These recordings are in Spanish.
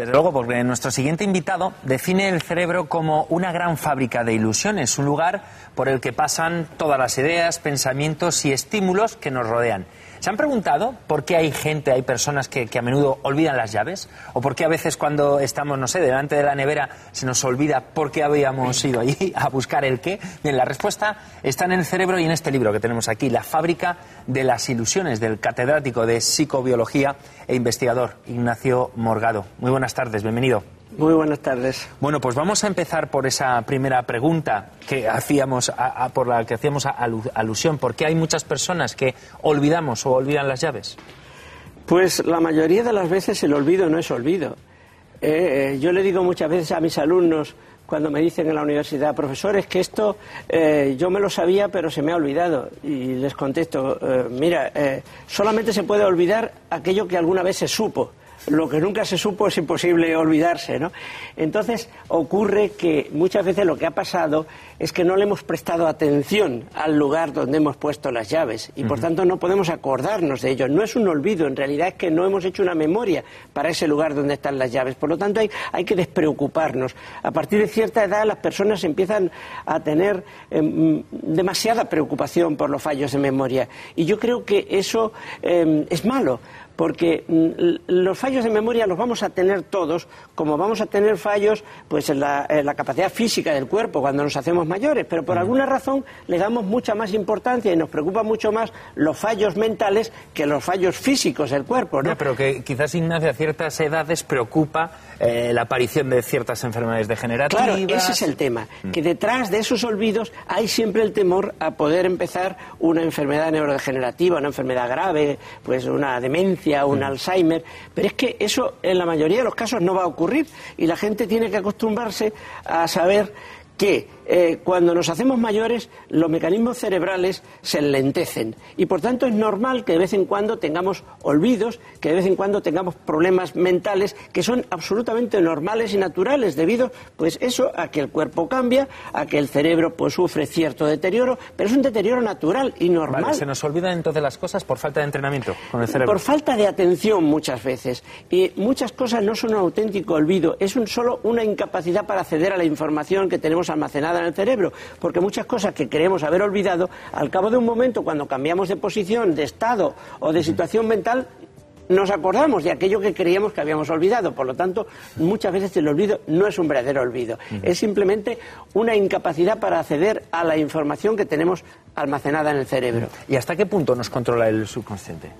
Desde luego, porque nuestro siguiente invitado define el cerebro como una gran fábrica de ilusiones, un lugar por el que pasan todas las ideas, pensamientos y estímulos que nos rodean. ¿Se han preguntado por qué hay gente, hay personas que, a menudo olvidan las llaves? ¿O por qué a veces cuando estamos, no sé, delante de la nevera se nos olvida por qué habíamos ido allí a buscar el qué? Bien, la respuesta está en el cerebro y en este libro que tenemos aquí, La fábrica de las ilusiones, del catedrático de psicobiología e investigador Ignacio Morgado. Muy buenas tardes, bienvenido. Muy buenas tardes. Bueno, pues vamos a empezar por esa primera pregunta que hacíamos, a, a, por la que hacíamos alusión. ¿Por qué hay muchas personas que olvidamos o olvidan las llaves? Pues la mayoría de las veces el olvido no es olvido. Eh, yo le digo muchas veces a mis alumnos cuando me dicen en la universidad, profesores, que esto eh, yo me lo sabía pero se me ha olvidado. Y les contesto, eh, mira, solamente se puede olvidar aquello que alguna vez se supo lo que nunca se supo es imposible olvidarse, ¿no? Entonces ocurre que muchas veces lo que ha pasado es que no le hemos prestado atención al lugar donde hemos puesto las llaves y por uh -huh. tanto no podemos acordarnos de ello. No es un olvido, en realidad es que no hemos hecho una memoria para ese lugar donde están las llaves. Por lo tanto hay, hay que despreocuparnos. A partir de cierta edad las personas empiezan a tener eh, demasiada preocupación por los fallos de memoria y yo creo que eso eh, es malo porque los fallos de memoria los vamos a tener todos, como vamos a tener fallos pues en la, en la capacidad física del cuerpo cuando nos hacemos mayores, pero por alguna razón le damos mucha más importancia y nos preocupa mucho más los fallos mentales que los fallos físicos del cuerpo. ¿no? no pero que quizás Ignacio a ciertas edades preocupa eh, la aparición de ciertas enfermedades degenerativas. Claro, ese es el tema, que detrás de esos olvidos hay siempre el temor a poder empezar una enfermedad neurodegenerativa, una enfermedad grave, pues una demencia un Alzheimer, pero es que eso en la mayoría de los casos no va a ocurrir y la gente tiene que acostumbrarse a saber que eh, cuando nos hacemos mayores los mecanismos cerebrales se enlentecen y por tanto es normal que de vez en cuando tengamos olvidos, que de vez en cuando tengamos problemas mentales que son absolutamente normales y naturales debido pues eso a que el cuerpo cambia, a que el cerebro pues sufre cierto deterioro, pero es un deterioro natural y normal. Vale, se nos olvidan entonces las cosas por falta de entrenamiento con el cerebro. Por falta de atención muchas veces y muchas cosas no son un auténtico olvido, es un solo una incapacidad para acceder a la información que tenemos almacenada en el cerebro, porque muchas cosas que creemos haber olvidado, al cabo de un momento, cuando cambiamos de posición, de estado o de situación mental, nos acordamos de aquello que creíamos que habíamos olvidado. Por lo tanto, muchas veces el olvido no es un verdadero olvido, uh -huh. es simplemente una incapacidad para acceder a la información que tenemos almacenada en el cerebro. ¿Y hasta qué punto nos controla el subconsciente?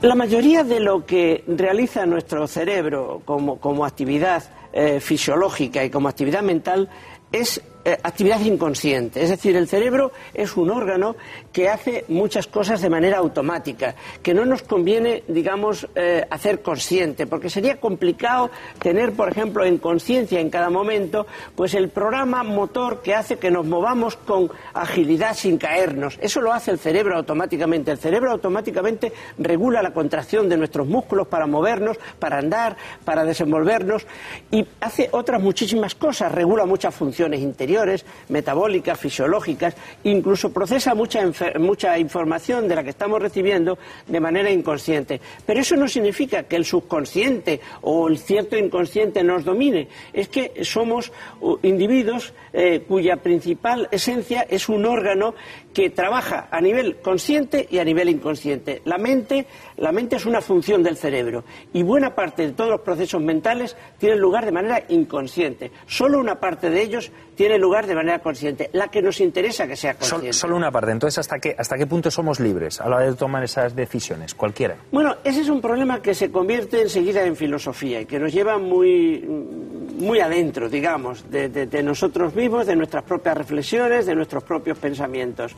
La mayoría de lo que realiza nuestro cerebro como, como actividad eh, fisiológica y como actividad mental es eh, actividad inconsciente. Es decir, el cerebro es un órgano que hace muchas cosas de manera automática, que no nos conviene, digamos, eh, hacer consciente, porque sería complicado tener, por ejemplo, en conciencia en cada momento, pues el programa motor que hace que nos movamos con agilidad sin caernos. Eso lo hace el cerebro automáticamente. El cerebro automáticamente regula la contracción de nuestros músculos para movernos, para andar, para desenvolvernos y hace otras muchísimas cosas, regula muchas funciones interiores metabólicas, fisiológicas, incluso procesa mucha, mucha información de la que estamos recibiendo de manera inconsciente. Pero eso no significa que el subconsciente o el cierto inconsciente nos domine. Es que somos individuos eh, cuya principal esencia es un órgano que trabaja a nivel consciente y a nivel inconsciente. La mente, la mente es una función del cerebro y buena parte de todos los procesos mentales tienen lugar de manera inconsciente. Solo una parte de ellos tiene lugar de manera consciente, la que nos interesa que sea consciente. Solo, solo una parte. Entonces, ¿hasta qué, ¿hasta qué punto somos libres a la hora de tomar esas decisiones? Cualquiera. Bueno, ese es un problema que se convierte enseguida en filosofía y que nos lleva muy, muy adentro, digamos, de, de, de nosotros mismos, de nuestras propias reflexiones, de nuestros propios pensamientos.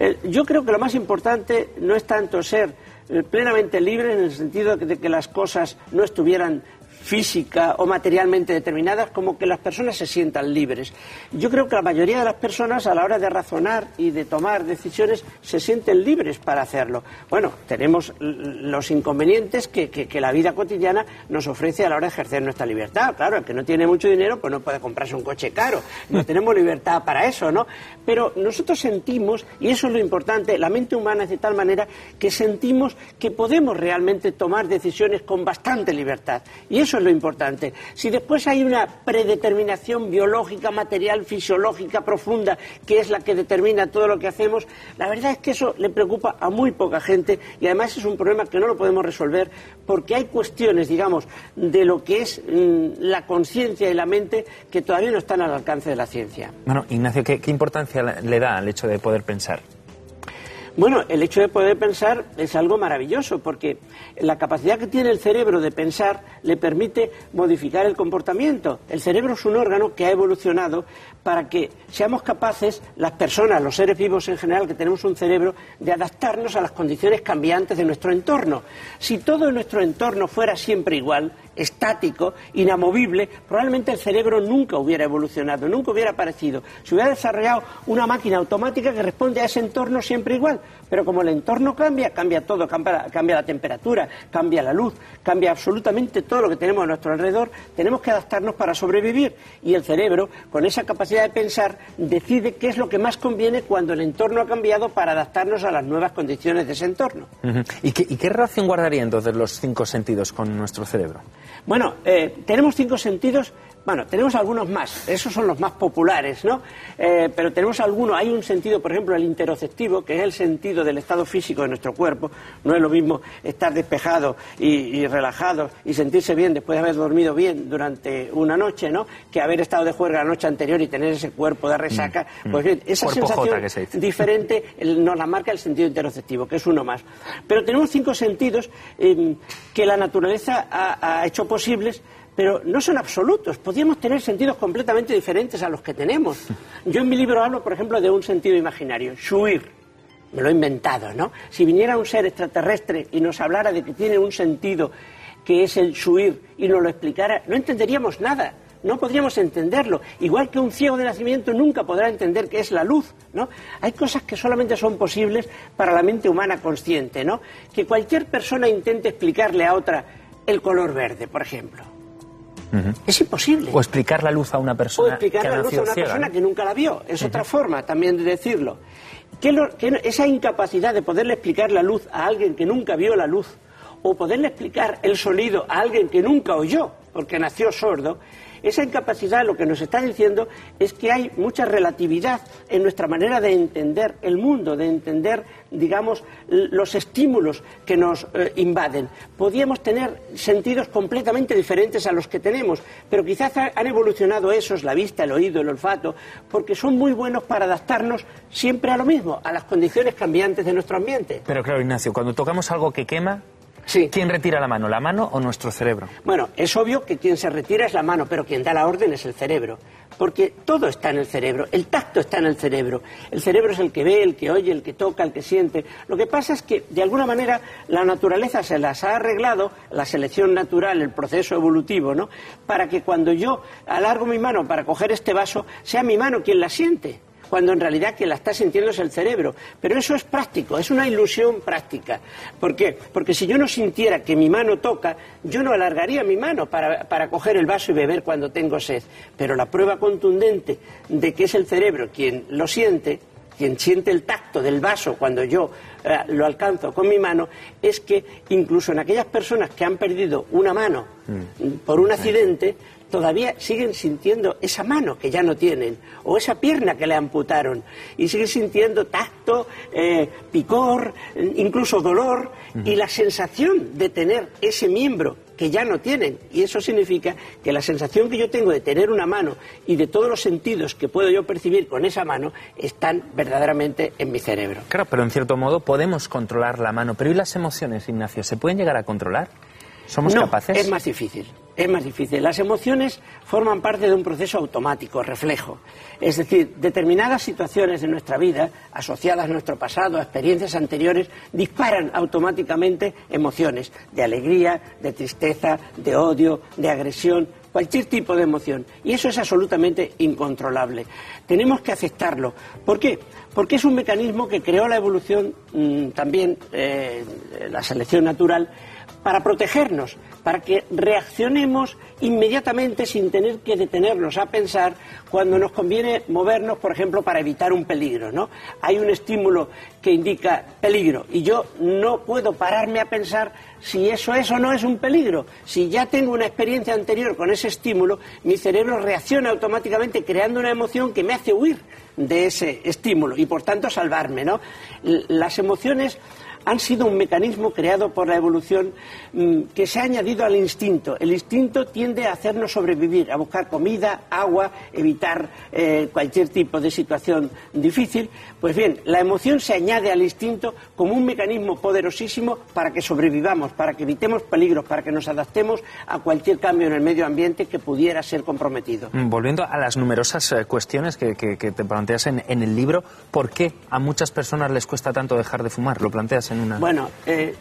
Eh, yo creo que lo más importante no es tanto ser eh, plenamente libre en el sentido de que las cosas no estuvieran física o materialmente determinadas como que las personas se sientan libres. Yo creo que la mayoría de las personas a la hora de razonar y de tomar decisiones se sienten libres para hacerlo. Bueno, tenemos los inconvenientes que, que, la vida cotidiana nos ofrece a la hora de ejercer nuestra libertad. Claro, el que no tiene mucho dinero pues no puede comprarse un coche caro. No tenemos libertad para eso, ¿no? Pero nosotros sentimos, y eso es lo importante, la mente humana es de tal manera que sentimos que podemos realmente tomar decisiones con bastante libertad. Y eso es lo importante. Si después hay una predeterminación biológica, material, fisiológica profunda, que es la que determina todo lo que hacemos, la verdad es que eso le preocupa a muy poca gente y además es un problema que no lo podemos resolver porque hay cuestiones, digamos, de lo que es mm, la conciencia y la mente que todavía no están al alcance de la ciencia. Bueno, Ignacio, ¿qué, qué importancia le da al hecho de poder pensar? Bueno, el hecho de poder pensar es algo maravilloso porque la capacidad que tiene el cerebro de pensar le permite modificar el comportamiento. El cerebro es un órgano que ha evolucionado para que seamos capaces, las personas, los seres vivos en general, que tenemos un cerebro, de adaptarnos a las condiciones cambiantes de nuestro entorno. Si todo nuestro entorno fuera siempre igual, estático, inamovible, probablemente el cerebro nunca hubiera evolucionado, nunca hubiera aparecido. Se hubiera desarrollado una máquina automática que responde a ese entorno siempre igual. Pero como el entorno cambia, cambia todo, cambia, cambia la temperatura, cambia la luz, cambia absolutamente todo lo que tenemos a nuestro alrededor, tenemos que adaptarnos para sobrevivir. Y el cerebro, con esa capacidad de pensar, decide qué es lo que más conviene cuando el entorno ha cambiado para adaptarnos a las nuevas condiciones de ese entorno. ¿Y, qué, relación guardaría entonces los cinco sentidos con nuestro cerebro? Bueno, eh, tenemos cinco sentidos bueno, tenemos algunos más, esos son los más populares, ¿no? Eh, pero tenemos algunos, hay un sentido, por ejemplo, el interoceptivo, que es el sentido del estado físico de nuestro cuerpo. No es lo mismo estar despejado y, relajado y sentirse bien después de haber dormido bien durante una noche, ¿no? Que haber estado de juerga la noche anterior y tener ese cuerpo de resaca. Mm, mm. Pues bien, esa sensación diferente nos la marca el sentido interoceptivo, que es uno más. Pero tenemos cinco sentidos eh, que la naturaleza ha hecho posibles pero no son absolutos. Podríamos tener sentidos completamente diferentes a los que tenemos. Yo en mi libro hablo, por ejemplo, de un sentido imaginario, shuir. Me lo he inventado, ¿no? Si viniera un ser extraterrestre y nos hablara de que tiene un sentido que es el shuir y nos lo explicara, no entenderíamos nada. No podríamos entenderlo. Igual que un ciego de nacimiento nunca podrá entender qué es la luz, ¿no? Hay cosas que solamente son posibles para la mente humana consciente, ¿no? Que cualquier persona intente explicarle a otra el color verde, por ejemplo es imposible. O explicar la luz a una persona. O explicar la luz a una persona que nunca la vio. Es otra forma también de decirlo. Que, esa incapacidad de poderle explicar la luz a alguien que nunca vio la luz, o poderle explicar el sonido a alguien que nunca oyó, porque nació sordo, esa incapacidad lo que nos está diciendo es que hay mucha relatividad en nuestra manera de entender el mundo, de entender, digamos, los estímulos que nos eh, invaden. Podríamos tener sentidos completamente diferentes a los que tenemos, pero quizás han evolucionado esos, la vista, el oído, el olfato, porque son muy buenos para adaptarnos siempre a lo mismo, a las condiciones cambiantes de nuestro ambiente. Pero claro, Ignacio, cuando tocamos algo que quema, ¿Quién retira la mano, la mano o nuestro cerebro? Bueno, es obvio que quien se retira es la mano, pero quien da la orden es el cerebro. Porque todo está en el cerebro, el tacto está en el cerebro. El cerebro es el que ve, el que oye, el que toca, el que siente. Lo que pasa es que, de alguna manera, la naturaleza se las ha arreglado, la selección natural, el proceso evolutivo, ¿no? Para que cuando yo alargo mi mano para coger este vaso, sea mi mano quien la siente cuando en realidad quien la está sintiendo es el cerebro. Pero eso es práctico, es una ilusión práctica. ¿Por qué? Porque si yo no sintiera que mi mano toca, yo no alargaría mi mano para, para coger el vaso y beber cuando tengo sed. Pero la prueba contundente de que es el cerebro quien lo siente, quien siente el tacto del vaso cuando yo lo alcanzo con mi mano, es que incluso en aquellas personas que han perdido una mano mm. por un accidente, todavía siguen sintiendo esa mano que ya no tienen, o esa pierna que le amputaron, y siguen sintiendo tacto, eh, picor, incluso dolor, y la sensación de tener ese miembro que ya no tienen. Y eso significa que la sensación que yo tengo de tener una mano y de todos los sentidos que puedo yo percibir con esa mano están verdaderamente en mi cerebro. Claro, pero en cierto modo podemos controlar la mano. Pero ¿y las emociones, Ignacio? ¿Se pueden llegar a controlar? ¿Somos no, capaces? Es más difícil. Es más difícil. Las emociones forman parte de un proceso automático, reflejo. Es decir, determinadas situaciones de nuestra vida, asociadas a nuestro pasado, a experiencias anteriores, disparan automáticamente emociones de alegría, de tristeza, de odio, de agresión, cualquier tipo de emoción. Y eso es absolutamente incontrolable. Tenemos que aceptarlo. ¿Por qué? Porque es un mecanismo que creó la evolución, mm, también eh, la selección natural, para protegernos, para que reaccionemos inmediatamente sin tener que detenernos a pensar cuando nos conviene movernos, por ejemplo, para evitar un peligro. ¿no? Hay un estímulo que indica peligro y yo no puedo pararme a pensar si eso es o no es un peligro. Si ya tengo una experiencia anterior con ese estímulo, mi cerebro reacciona automáticamente creando una emoción que me hace huir de ese estímulo y por tanto salvarme. ¿no? Las emociones han sido un mecanismo creado por la evolución mm, que se ha añadido al instinto. El instinto tiende a hacernos sobrevivir, a buscar comida, agua, evitar eh, cualquier tipo de situación difícil. Pues bien, la emoción se añade al instinto como un mecanismo poderosísimo para que sobrevivamos, para que evitemos peligros, para que nos adaptemos a cualquier cambio en el medio ambiente que pudiera ser comprometido. Mm, volviendo a las numerosas eh, cuestiones que, te planteas en, el libro, ¿por qué a muchas personas les cuesta tanto dejar de fumar? ¿Lo planteas bueno, eh,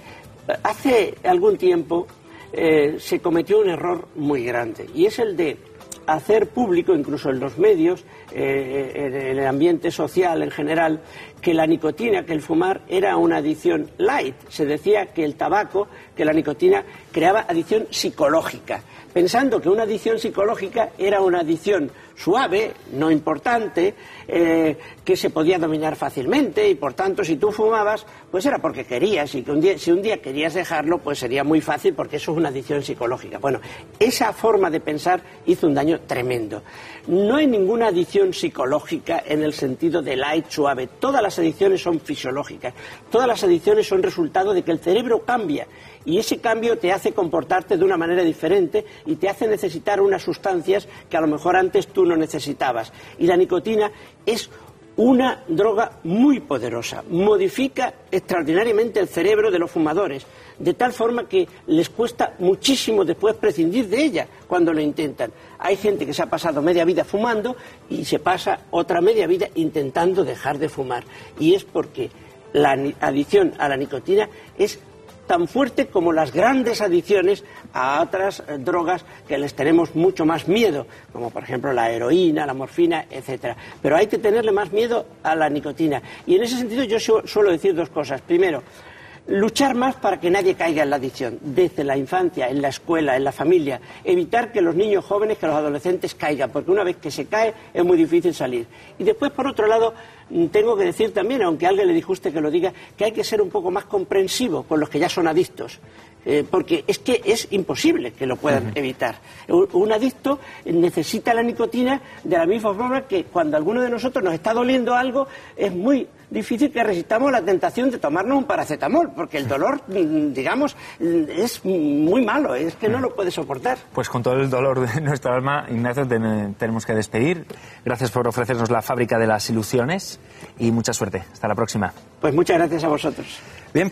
hace algún tiempo eh, se cometió un error muy grande y es el de hacer público, incluso en los medios, eh, en el ambiente social en general, que la nicotina, que el fumar era una adicción light. Se decía que el tabaco, que la nicotina creaba adicción psicológica, pensando que una adicción psicológica era una adicción suave, no importante, eh, que se podía dominar fácilmente y por tanto si tú fumabas, pues era porque querías y que un día, si un día querías dejarlo, pues sería muy fácil porque eso es una adicción psicológica. Bueno, esa forma de pensar hizo un daño tremendo. No hay ninguna adicción psicológica en el sentido de light suave. Todas las adicciones son fisiológicas. Todas las adicciones son resultado de que el cerebro cambia y ese cambio te hace comportarte de una manera diferente y te hace necesitar unas sustancias que a lo mejor antes tú no necesitabas. Y la nicotina es una droga muy poderosa, modifica extraordinariamente el cerebro de los fumadores, de tal forma que les cuesta muchísimo después prescindir de ella cuando lo intentan. Hay gente que se ha pasado media vida fumando y se pasa otra media vida intentando dejar de fumar. Y es porque la adicción a la nicotina es tan fuerte como las grandes adicciones a otras eh, drogas que les tenemos mucho más miedo, como por ejemplo la heroína, la morfina, etcétera. Pero hay que tenerle más miedo a la nicotina. Y en ese sentido yo suelo decir dos cosas. Primero, luchar más para que nadie caiga en la adicción, desde la infancia, en la escuela, en la familia, evitar que los niños jóvenes, que los adolescentes caigan, porque una vez que se cae es muy difícil salir. Y después, por otro lado, mm, tengo que decir también, aunque a alguien le disguste que lo diga, que hay que ser un poco más comprensivo con los que ya son adictos. Eh, porque es que es imposible que lo puedan evitar. Un, adicto necesita la nicotina de la misma forma que cuando alguno de nosotros nos está doliendo algo, es muy difícil que resistamos la tentación de tomarnos un paracetamol, porque el dolor, mm, digamos, mm, es muy malo, es que no lo puede soportar. Pues con todo el dolor de nuestra alma, Ignacio, tenemos que despedir. Gracias por ofrecernos la fábrica de las ilusiones y mucha suerte. Hasta la próxima. Pues muchas gracias a vosotros. Bien.